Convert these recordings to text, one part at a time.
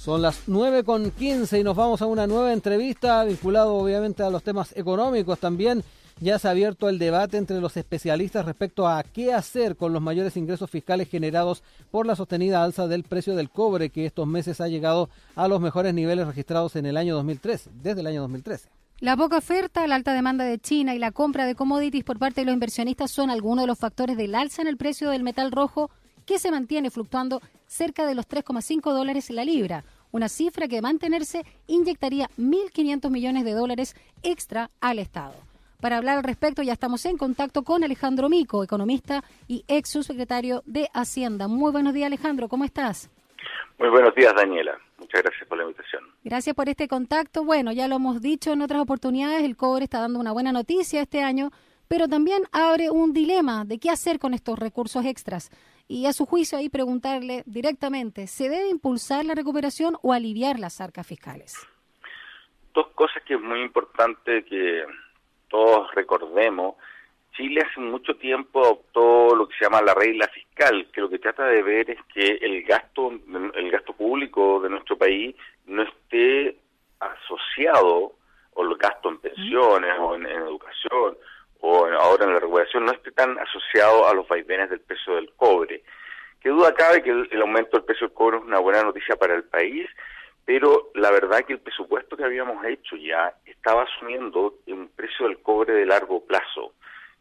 Son las 9 con 15 y nos vamos a una nueva entrevista vinculado obviamente a los temas económicos también. Ya se ha abierto el debate entre los especialistas respecto a qué hacer con los mayores ingresos fiscales generados por la sostenida alza del precio del cobre que estos meses ha llegado a los mejores niveles registrados en el año 2013, desde el año 2013. La poca oferta, la alta demanda de China y la compra de commodities por parte de los inversionistas son algunos de los factores del alza en el precio del metal rojo que se mantiene fluctuando cerca de los 3,5 dólares la libra, una cifra que de mantenerse inyectaría 1.500 millones de dólares extra al Estado. Para hablar al respecto ya estamos en contacto con Alejandro Mico, economista y ex subsecretario de Hacienda. Muy buenos días Alejandro, ¿cómo estás? Muy buenos días Daniela, muchas gracias por la invitación. Gracias por este contacto. Bueno, ya lo hemos dicho en otras oportunidades, el cobre está dando una buena noticia este año, pero también abre un dilema de qué hacer con estos recursos extras y a su juicio ahí preguntarle directamente, ¿se debe impulsar la recuperación o aliviar las arcas fiscales? Dos cosas que es muy importante que todos recordemos. Chile hace mucho tiempo adoptó lo que se llama la regla fiscal, que lo que trata de ver es que el gasto, el gasto público de nuestro país no esté asociado, o el gasto en pensiones o en educación, o ahora en la regulación no esté tan asociado a los vaivenes del precio del cobre. Que duda cabe que el, aumento del precio del cobre es una buena noticia para el país, pero la verdad que el presupuesto que habíamos hecho ya estaba asumiendo un precio del cobre de largo plazo,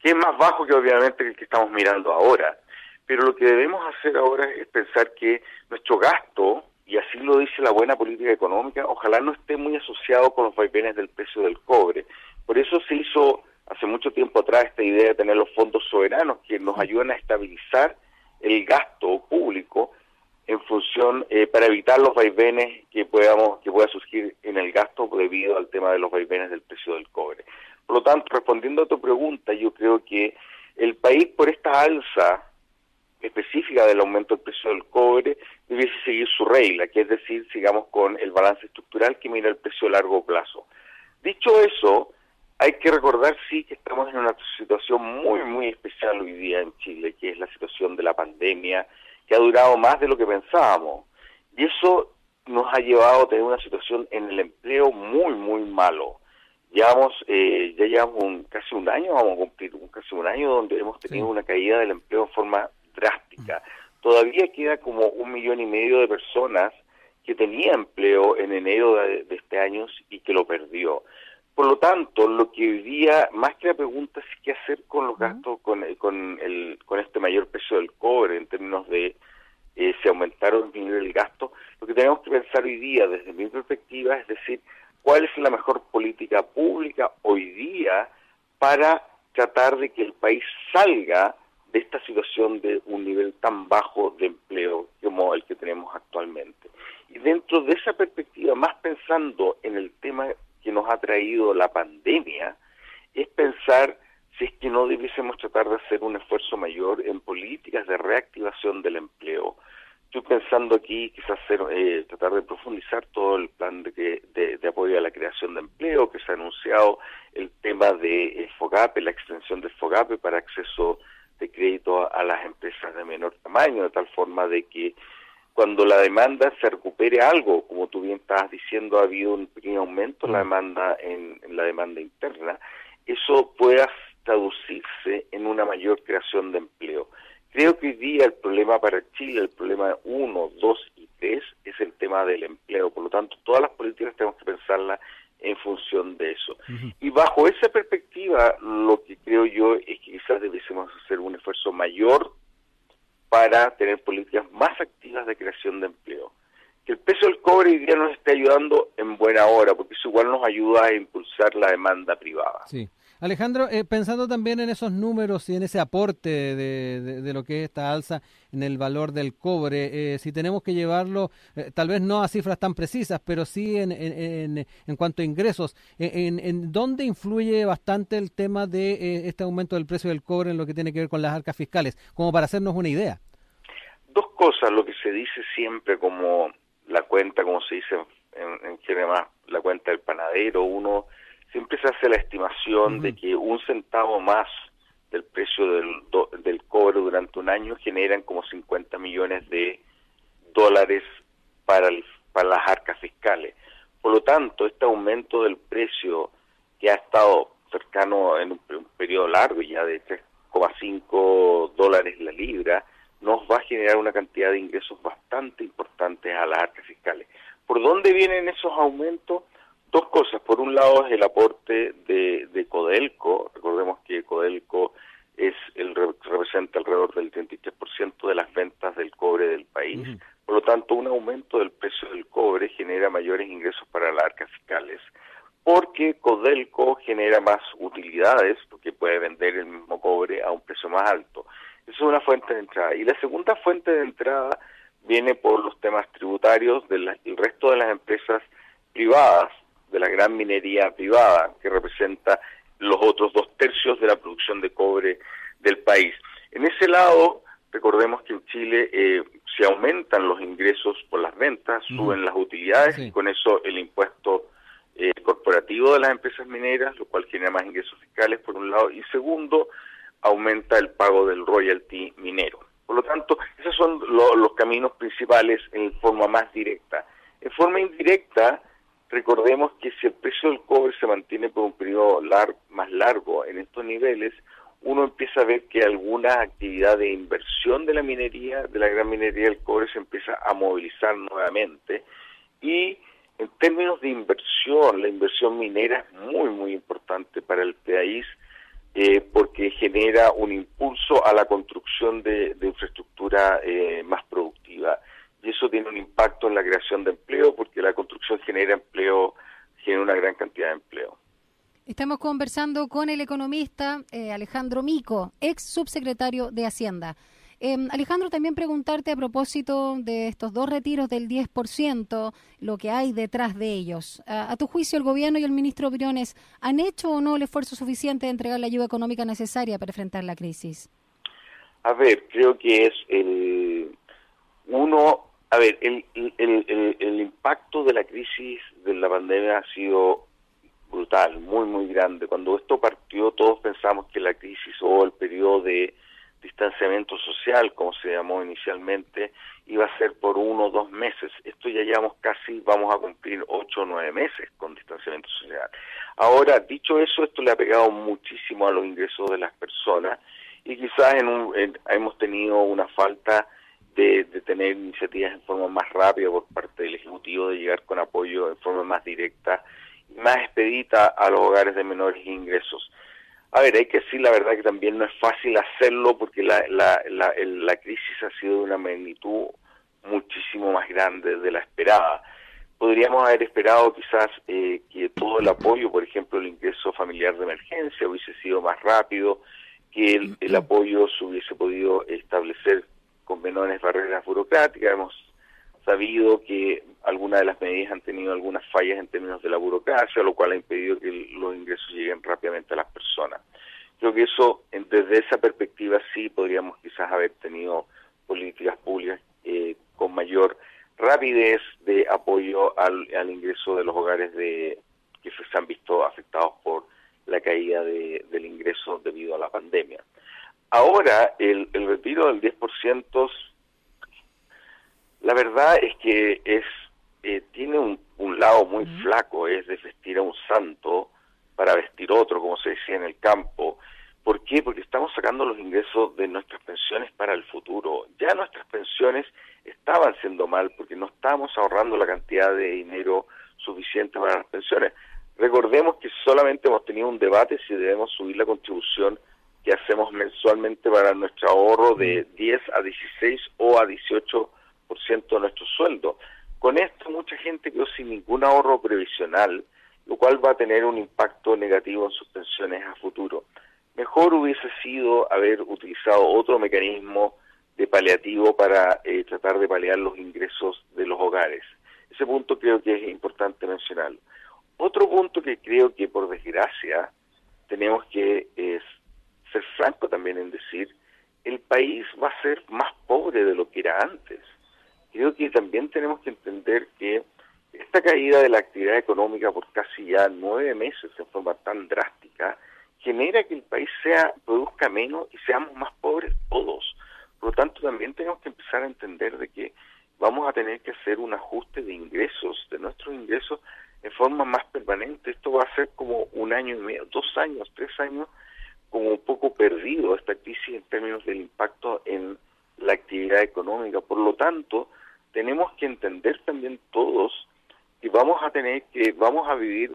que es más bajo que obviamente el que estamos mirando ahora. Pero lo que debemos hacer ahora es pensar que nuestro gasto, y así lo dice la buena política económica, ojalá no esté muy asociado con los vaivenes del precio del cobre. Por eso se hizo hace mucho tiempo atrás esta idea de tener los fondos soberanos que nos ayudan a estabilizar el gasto público en función eh, para evitar los vaivenes que podamos que pueda surgir en el gasto debido al tema de los vaivenes del precio del cobre. Por lo tanto, respondiendo a tu pregunta, yo creo que el país por esta alza específica del aumento del precio del cobre debiese seguir su regla, que es decir, sigamos con el balance estructural que mira el precio a largo plazo. Dicho eso, hay que recordar, sí, que estamos en una situación muy, muy especial hoy día en Chile, que es la situación de la pandemia, que ha durado más de lo que pensábamos. Y eso nos ha llevado a tener una situación en el empleo muy, muy malo. Llevamos, eh, ya llevamos un, casi un año, vamos a cumplir un, casi un año donde hemos tenido una caída del empleo de forma drástica. Todavía queda como un millón y medio de personas que tenía empleo en enero de este año y que lo perdió. Por lo tanto, lo que hoy día, más que la pregunta es qué hacer con los gastos, con, eh, con, el, con este mayor peso del cobre en términos de eh, si aumentaron o disminuir el gasto, lo que tenemos que pensar hoy día, desde mi perspectiva, es decir, cuál es la mejor política pública hoy día para tratar de que el país salga de esta situación de un nivel tan bajo de empleo como el que tenemos actualmente. Y dentro de esa perspectiva, más pensando en el tema nos ha traído la pandemia es pensar si es que no debiésemos tratar de hacer un esfuerzo mayor en políticas de reactivación del empleo. Estoy pensando aquí quizás hacer, eh, tratar de profundizar todo el plan de, de, apoyo a la creación de empleo que se ha anunciado, el tema de FOGAPE, la extensión del FOGAPE para acceso de crédito a las empresas de menor tamaño, de tal forma de que cuando la demanda se recupere algo, como tú bien estabas diciendo, ha habido un pequeño aumento en la mm. demanda en, la demanda interna, eso pueda traducirse en una mayor creación de empleo. Creo que hoy día el problema para Chile, el problema uno, dos y tres, es el tema del empleo. Por lo tanto, todas las políticas tenemos que pensarlas en función de eso. Y bajo esa perspectiva, lo que creo yo es que quizás debiésemos hacer un esfuerzo mayor para tener políticas más activas de creación de empleo. Que el peso del cobre hoy día nos esté ayudando en buena hora, porque eso igual nos ayuda a impulsar la demanda privada. Sí. Alejandro, eh, pensando también en esos números y en ese aporte de, lo que es esta alza en el valor del cobre, eh, si tenemos que llevarlo, eh, tal vez no a cifras tan precisas, pero sí en, en, en cuanto a ingresos, en, en, dónde influye bastante el tema de este aumento del precio del cobre en lo que tiene que ver con las arcas fiscales, como para hacernos una idea? Dos cosas, lo que se dice siempre como la cuenta, como se dice en, en general, la cuenta del panadero, uno siempre se hace la estimación de que un centavo más del precio del, del cobre durante un año generan como 50 millones de dólares para el, para las arcas fiscales. Por lo tanto, este aumento del precio que ha estado cercano en un, periodo largo, ya de 3,5 dólares la libra, nos va a generar una cantidad de ingresos bastante importantes a las arcas fiscales. ¿Por dónde vienen esos aumentos? Dos cosas. Por un lado es el aporte de, de Codelco. Recordemos que Codelco es el representa alrededor del 33% de las ventas del cobre del país. Por lo tanto, un aumento del precio del cobre genera mayores ingresos para las arcas fiscales, porque Codelco genera más utilidades, porque puede vender el mismo cobre a un precio más alto. Esa es una fuente de entrada. Y la segunda fuente de entrada viene por los temas tributarios del resto de las empresas privadas, de la gran minería privada, que representa los otros dos tercios de la producción de cobre del país. En ese lado, recordemos que en Chile eh, se aumentan los ingresos por las ventas, suben las utilidades y con eso el impuesto eh, corporativo de las empresas mineras, lo cual genera más ingresos fiscales por un lado, y segundo, aumenta el pago del royalty minero. Por lo tanto, esos son los caminos principales en forma más directa. En forma indirecta, recordemos que si el precio del cobre se mantiene por un periodo más largo en estos niveles, uno empieza a ver que alguna actividad de inversión de la minería, de la gran minería del cobre, se empieza a movilizar nuevamente. Y en términos de inversión, la inversión minera es muy, muy importante para el país genera un impulso a la construcción de, infraestructura eh, más productiva. Y eso tiene un impacto en la creación de empleo porque la construcción genera empleo, genera una gran cantidad de empleo. Estamos conversando con el economista eh, Alejandro Mico, ex subsecretario de Hacienda. Em, Alejandro, también preguntarte a propósito de estos dos retiros del 10%, lo que hay detrás de ellos. A, tu juicio, el gobierno y el ministro Briones han hecho o no el esfuerzo suficiente de entregar la ayuda económica necesaria para enfrentar la crisis? A ver, creo que es el uno, a ver, el, el, el impacto de la crisis de la pandemia ha sido brutal, muy, muy grande. Cuando esto partió, todos pensamos que la crisis o el periodo de distanciamiento social, como se llamó inicialmente, iba a ser por uno o dos meses. Esto ya llevamos casi, vamos a cumplir ocho o nueve meses con distanciamiento social. Ahora, dicho eso, esto le ha pegado muchísimo a los ingresos de las personas y quizás en un, hemos tenido una falta de, de, tener iniciativas en forma más rápida por parte del Ejecutivo, de llegar con apoyo en forma más directa y más expedita a los hogares de menores ingresos. A ver, hay que decir la verdad que también no es fácil hacerlo porque la, la, la, la crisis ha sido de una magnitud muchísimo más grande de la esperada. Podríamos haber esperado quizás eh, que todo el apoyo, por ejemplo, el ingreso familiar de emergencia hubiese sido más rápido, que el, el apoyo se hubiese podido establecer con menores barreras burocráticas. Hemos sabido que algunas de las medidas han tenido algunas fallas en términos de la burocracia, lo cual ha impedido que los ingresos lleguen rápidamente a las personas. Creo que eso, desde esa perspectiva, sí podríamos quizás haber tenido políticas públicas eh, con mayor rapidez de apoyo al, ingreso de los hogares de que se han visto afectados por la caída del ingreso debido a la pandemia. Ahora, el, el retiro del 10% la verdad es que es eh, tiene un, lado muy flaco, es de vestir a un santo para vestir otro, como se decía en el campo. ¿Por qué? Porque estamos sacando los ingresos de nuestras pensiones para el futuro. Ya nuestras pensiones estaban siendo mal porque no estábamos ahorrando la cantidad de dinero suficiente para las pensiones. Recordemos que solamente hemos tenido un debate si debemos subir la contribución que hacemos mensualmente para nuestro ahorro de 10 a 16 o a 18 de nuestro sueldo. Con esto mucha gente quedó sin ningún ahorro previsional, lo cual va a tener un impacto negativo en sus pensiones a futuro. Mejor hubiese sido haber utilizado otro mecanismo de paliativo para eh, tratar de paliar los ingresos de los hogares. Ese punto creo que es importante mencionarlo. Otro punto que creo que por desgracia tenemos que es ser franco también en decir, el país va a ser más pobre de lo que era antes creo que también tenemos que entender que esta caída de la actividad económica por casi ya nueve meses en forma tan drástica genera que el país sea produzca menos y seamos más pobres todos. Por lo tanto, también tenemos que empezar a entender de que vamos a tener que hacer un ajuste de ingresos, de nuestros ingresos en forma más permanente. Esto va a ser como un año y medio, dos años, tres años, como un poco perdido esta crisis en términos del impacto en la actividad económica. Por lo tanto, tenemos que entender también todos que vamos a tener que, vamos a vivir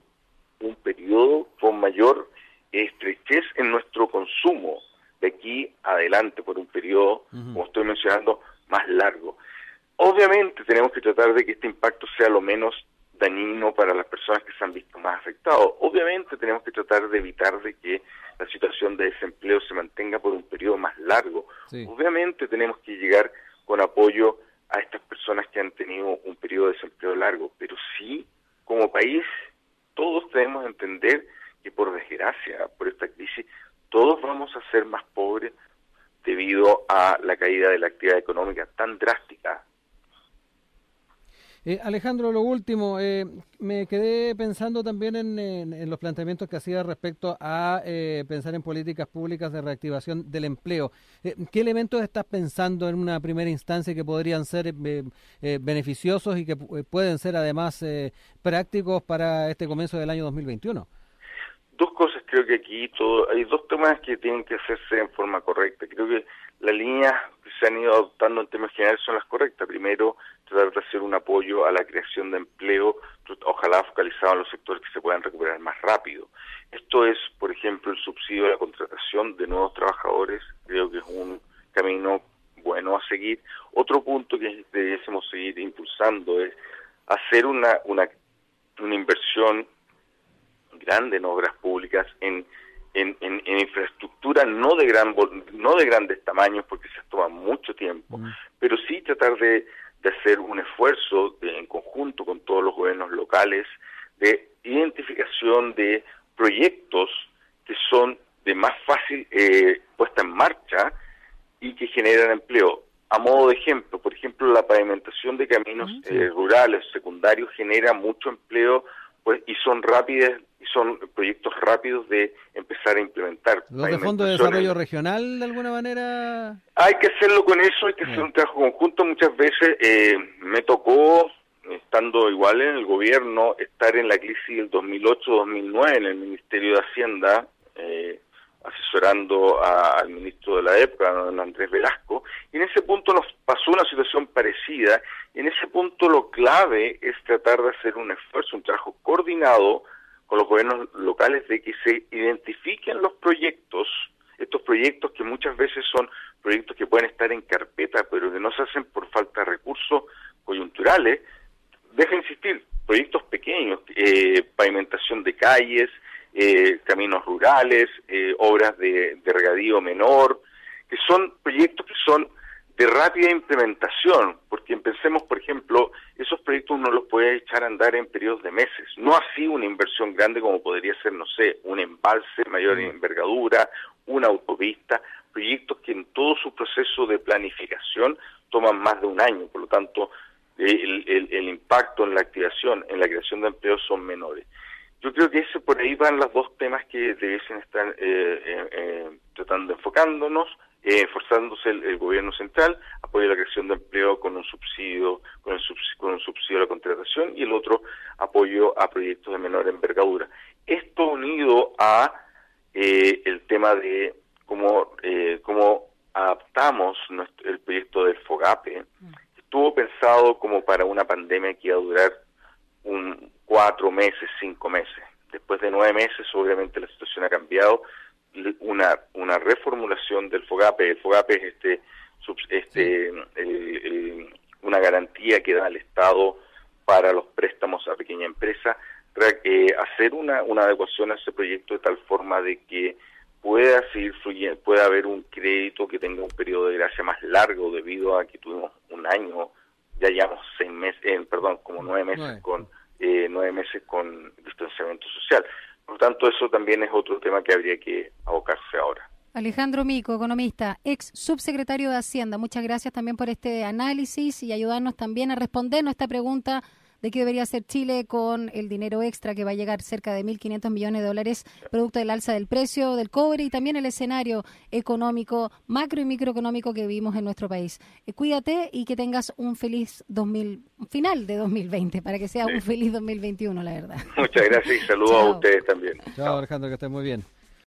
un periodo con mayor estrechez en nuestro consumo de aquí adelante por un periodo, como estoy mencionando, más largo. Obviamente tenemos que tratar de que este impacto sea lo menos dañino para las personas que se han visto más afectados. Obviamente tenemos que tratar de evitar de que la situación de desempleo se mantenga por un periodo más largo. Obviamente tenemos que llegar con apoyo a estas personas que han tenido un periodo de desempleo largo, pero sí, como país, todos debemos entender que por desgracia, por esta crisis, todos vamos a ser más pobres debido a la caída de la actividad económica tan drástica eh, Alejandro, lo último, eh, me quedé pensando también en, los planteamientos que hacía respecto a eh, pensar en políticas públicas de reactivación del empleo. ¿Qué elementos estás pensando en una primera instancia que podrían ser beneficiosos y que pueden ser además prácticos para este comienzo del año 2021? Dos cosas, creo que aquí todo, hay dos temas que tienen que hacerse en forma correcta. Creo que las líneas que se han ido adoptando en temas generales son las correctas. Primero, tratar de hacer un apoyo a la creación de empleo, ojalá focalizado en los sectores que se puedan recuperar más rápido. Esto es, por ejemplo, el subsidio a la contratación de nuevos trabajadores, creo que es un camino bueno a seguir. Otro punto que debiésemos seguir impulsando es hacer una, una, una inversión grande en obras públicas, en en, en, infraestructura no de gran no de grandes tamaños porque se toma mucho tiempo, mm. pero sí tratar de, de hacer un esfuerzo en conjunto con todos los gobiernos locales de identificación de proyectos que son de más fácil eh, puesta en marcha y que generan empleo. A modo de ejemplo, por ejemplo, la pavimentación de caminos mm, eh, rurales secundarios genera mucho empleo pues y son rápidas y son proyectos rápidos de empezar a implementar. ¿Los de Fondo de Desarrollo Regional de alguna manera? Hay que hacerlo con eso, hay que hacer un trabajo conjunto. Muchas veces eh, me tocó, estando igual en el gobierno, estar en la crisis del 2008-2009 en el Ministerio de Hacienda, eh, asesorando al ministro de la época, don Andrés Velasco, y en ese punto nos pasó una situación parecida, y en ese punto lo clave es tratar de hacer un esfuerzo, un trabajo coordinado con los gobiernos locales de que se identifiquen los proyectos, estos proyectos que muchas veces son proyectos que pueden estar en carpeta, pero que no se hacen por falta de recursos coyunturales, deja insistir, proyectos pequeños, eh, pavimentación de calles, eh, caminos rurales, eh, obras de, de regadío menor, que son proyectos que son de rápida implementación, porque pensemos, por ejemplo, esos proyectos uno los puede echar a andar en periodos de meses, no así una inversión grande como podría ser, no sé, un embalse mayor mm. envergadura, una autopista, proyectos que en todo su proceso de planificación toman más de un año, por lo tanto, el, el, impacto en la activación, en la creación de empleos son menores. Yo creo que ese por ahí van los dos temas que debiesen estar eh, eh, eh tratando, enfocándonos eh, esforzándose el, gobierno central, apoya la creación de empleo con un subsidio, con, el con un subsidio a la contratación y el otro apoyo a proyectos de menor envergadura. Esto unido a eh, el tema de cómo, eh, cómo adaptamos el proyecto del FOGAPE, estuvo pensado como para una pandemia que iba a durar un cuatro meses, cinco meses. Después de nueve meses, obviamente la situación ha cambiado, una, una reformulación del FOGAPE. El FOGAPE es este, este una garantía que da el Estado para los préstamos a pequeña empresa, eh, hacer una, una adecuación a ese proyecto de tal forma de que pueda seguir fluyendo, pueda haber un crédito que tenga un periodo de gracia más largo debido a que tuvimos un año, ya llevamos seis meses, eh, perdón, como nueve meses con eh, nueve meses con distanciamiento social. Por lo tanto, eso también es otro tema que habría que abocarse ahora. Alejandro Mico, economista, ex subsecretario de Hacienda, muchas gracias también por este análisis y ayudarnos también a respondernos esta pregunta de qué debería hacer Chile con el dinero extra que va a llegar cerca de 1.500 millones de dólares producto del alza del precio del cobre y también el escenario económico, macro y microeconómico que vivimos en nuestro país. Eh, cuídate y que tengas un feliz 2000, final de 2020 para que sea un feliz 2021, la verdad. Muchas gracias y saludos a ustedes también. Chao, Alejandro, que estés muy bien.